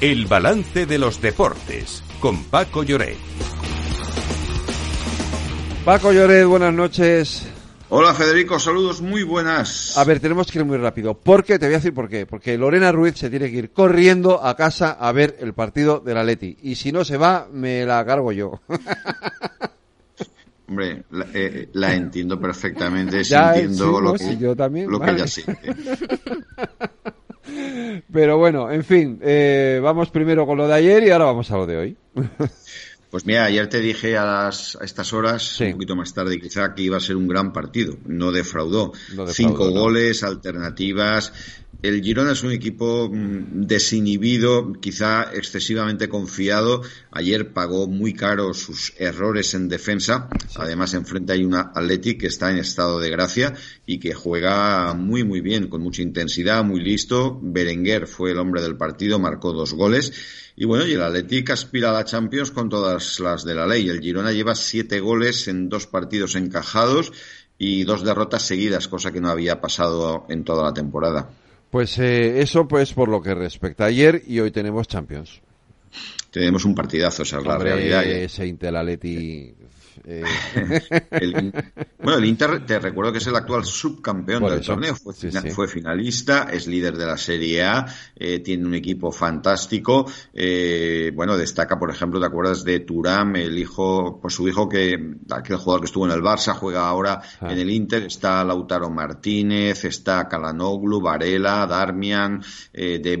El balance de los deportes con Paco Lloret. Paco Lloret, buenas noches. Hola Federico, saludos muy buenas. A ver, tenemos que ir muy rápido. ¿Por qué? Te voy a decir por qué. Porque Lorena Ruiz se tiene que ir corriendo a casa a ver el partido de la Leti. Y si no se va, me la cargo yo. Hombre, la, eh, la entiendo perfectamente, ya, entiendo sí, lo, no, que, sí, yo también, lo vale. que ella siente. Pero bueno, en fin, eh, vamos primero con lo de ayer y ahora vamos a lo de hoy. Pues mira, ayer te dije a, las, a estas horas, Sí. un poquito más tarde quizá, que iba a ser un gran partido. No defraudó. No defraudó, Cinco no. goles, alternativas. El Girona es un equipo mm, desinhibido, quizá excesivamente confiado. Ayer pagó muy caro sus errores en defensa. Además, enfrente hay una Athletic que está en estado de gracia y que juega muy, muy bien, con mucha intensidad, muy listo. Berenguer fue el hombre del partido, marcó dos goles. Y bueno, y el Athletic aspira a la Champions con todas las de la ley. El Girona lleva siete goles en dos partidos encajados y dos derrotas seguidas, cosa que no había pasado en toda la temporada. Pues eh, eso pues por lo que respecta a ayer y hoy tenemos Champions. Tenemos un partidazo, esa es la realidad. ese Inter Atleti, eh, El- bueno, el Inter, te recuerdo que es el actual subcampeón del eso. torneo. Fue, Sí, fina- sí. fue finalista, es líder de la Serie A, eh, tiene un equipo fantástico. eh, bueno, destaca, por ejemplo, ¿te acuerdas de Turam, el hijo, pues su hijo que, aquel jugador que estuvo en el Barça, juega ahora Ah. en el Inter, está Lautaro Martínez, está Kalanoglu, Varela, Darmian, De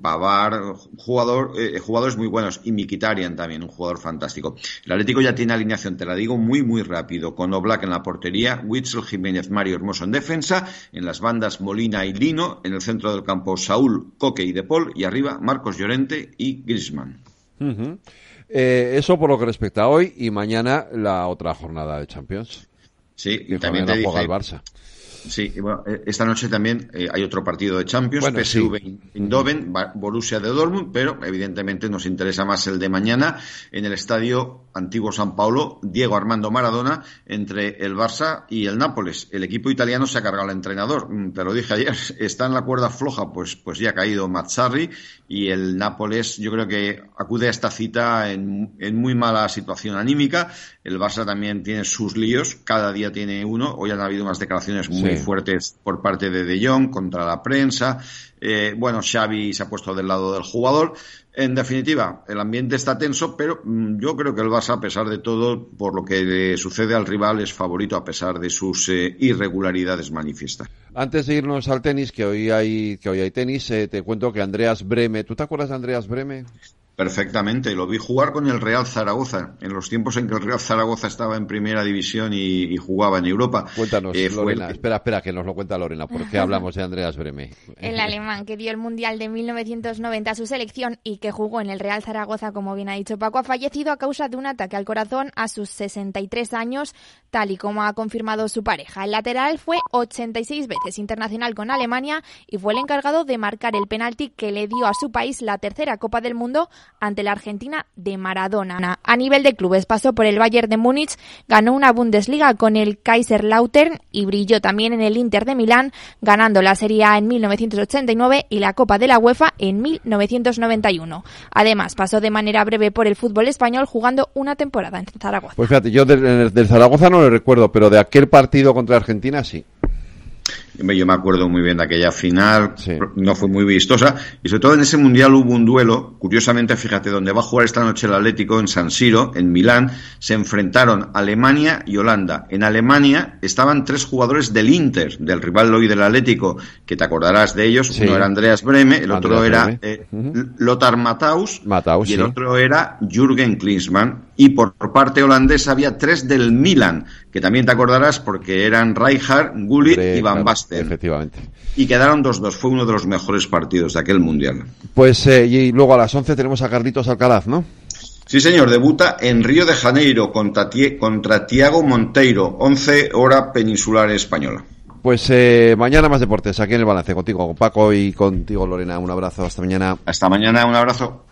Pavar, jugador, eh, jugadores muy buenos, y Mikitarian también, un jugador fantástico. El Atlético ya tiene alineación, te la digo muy, muy rápido, con Oblak en la portería, Witzel, Jiménez, Mario Hermoso en defensa, en las bandas Molina y Lino, en el centro del campo Saúl, Coque y De Paul, y arriba Marcos Llorente y Griezmann. ujú. Eh, eso por lo que respecta a hoy y mañana la otra jornada de Champions. Sí, y también te dije, el Barça. Sí, bueno, eh, esta noche también eh, hay otro partido de Champions, Bueno, PSV sí. Eindhoven, Borussia de Dortmund, pero evidentemente nos interesa más el de mañana en el estadio Antiguo San Paulo, Diego Armando Maradona, entre el Barça y el Nápoles. El equipo italiano se ha cargado al entrenador, Mm, te lo dije ayer, está en la cuerda floja, pues, pues ya ha caído Mazzarri y el Nápoles yo creo que acude a esta cita en, en muy mala situación anímica. El Barça también tiene sus líos, cada día tiene uno. Hoy han habido unas declaraciones muy Sí. fuertes por parte de De Jong contra la prensa. Eh, bueno, Xavi se ha puesto del lado del jugador. En definitiva, el ambiente está tenso, pero mm, yo creo que el Barça, a pesar de todo, por lo que le sucede al rival, es favorito a pesar de sus eh, irregularidades manifiestas. Antes de irnos al tenis, que hoy hay, que hoy hay tenis, eh, te cuento que Andreas Breme, ¿tú te acuerdas de Andreas Breme? Perfectamente, lo vi jugar con el Real Zaragoza, en los tiempos en que el Real Zaragoza estaba en primera división y, y jugaba en Europa. Cuéntanos, Eh, Lorena. el Espera, espera, que nos lo cuenta Lorena, porque hablamos de Andreas Breme. El alemán que dio el Mundial de 1990 a su selección y que jugó en el Real Zaragoza, como bien ha dicho Paco, ha fallecido a causa de un ataque al corazón a sus 63 años, tal y como ha confirmado su pareja. El lateral fue 86 veces internacional con Alemania y fue el encargado de marcar el penalti que le dio a su país la tercera Copa del Mundo ante la Argentina de Maradona. A nivel de clubes pasó por el Bayern de Múnich, ganó una Bundesliga con el Kaiserslautern y brilló también en el Inter de Milán, ganando la Serie A en 1989 y la Copa de la UEFA en 1991. Además, pasó de manera breve por el fútbol español jugando una temporada en Zaragoza. Pues fíjate, yo del, del Zaragoza no lo recuerdo, pero de aquel partido contra Argentina sí. Yo me acuerdo muy bien de aquella final, Sí. no fue muy vistosa, y sobre todo en ese mundial hubo un duelo, curiosamente, fíjate, donde va a jugar esta noche el Atlético, en San Siro, en Milán, se enfrentaron Alemania y Holanda. En Alemania estaban tres jugadores del Inter, del rival hoy del Atlético, que te acordarás de ellos, Sí. uno era Andreas Breme, el otro era eh. Lothar Matthaus, Matthaus, y el sí. otro era Jürgen Klinsmann. Y por parte holandesa había tres del Milan, que también te acordarás porque eran Rijkaard, Gullit y Van Basten. Efectivamente. Y quedaron 2-2. Fue uno de los mejores partidos de aquel mundial. Pues eh, y luego a las 11 tenemos a Carlitos Alcaraz, ¿no? Sí, señor. Debuta en Río de Janeiro contra, contra Tiago Monteiro, 11 hora peninsular española. Pues eh, mañana más deportes aquí en el balance contigo, con Paco y contigo, Lorena. Un abrazo, hasta mañana. Hasta mañana. Un abrazo.